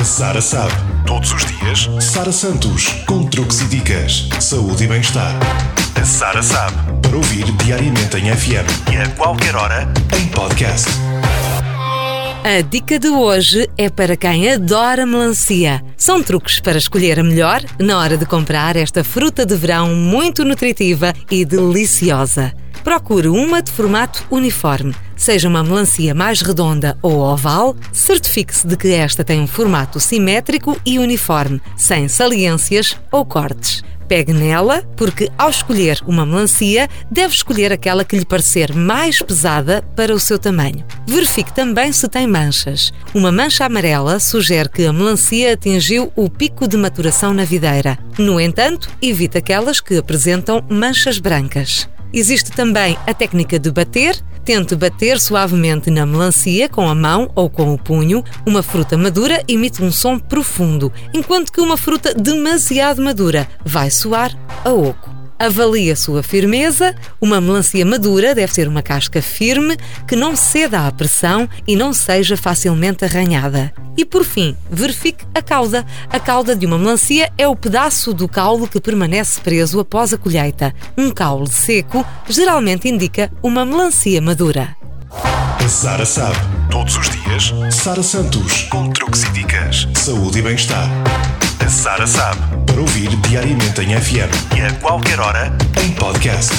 A Sara sabe. Todos os dias, Sara Santos. Com truques e dicas. Saúde e bem-estar. A Sara sabe. Para ouvir diariamente em FM. E a qualquer hora, em podcast. A dica de hoje é para quem adora melancia. São truques para escolher a melhor na hora de comprar esta fruta de verão muito nutritiva e deliciosa. Procure uma de formato uniforme. Seja uma melancia mais redonda ou oval, certifique-se de que esta tem um formato simétrico e uniforme, sem saliências ou cortes. Pegue nela, porque ao escolher uma melancia, deve escolher aquela que lhe parecer mais pesada para o seu tamanho. Verifique também se tem manchas. Uma mancha amarela sugere que a melancia atingiu o pico de maturação na videira. No entanto, evite aquelas que apresentam manchas brancas. Existe também a técnica de bater. Tente bater suavemente na melancia com a mão ou com o punho. Uma fruta madura emite um som profundo, enquanto que uma fruta demasiado madura vai soar a oco. Avalie a sua firmeza. Uma melancia madura deve ser uma casca firme, que não ceda à pressão e não seja facilmente arranhada. E por fim, verifique a cauda. A cauda de uma melancia é o pedaço do caule que permanece preso após a colheita. Um caule seco geralmente indica uma melancia madura. Sara sabe. Todos os dias, Sara Santos. Com truques e dicas. Saúde e bem-estar. A Sara sabe. Para ouvir diariamente em FM. E a qualquer hora, em podcast.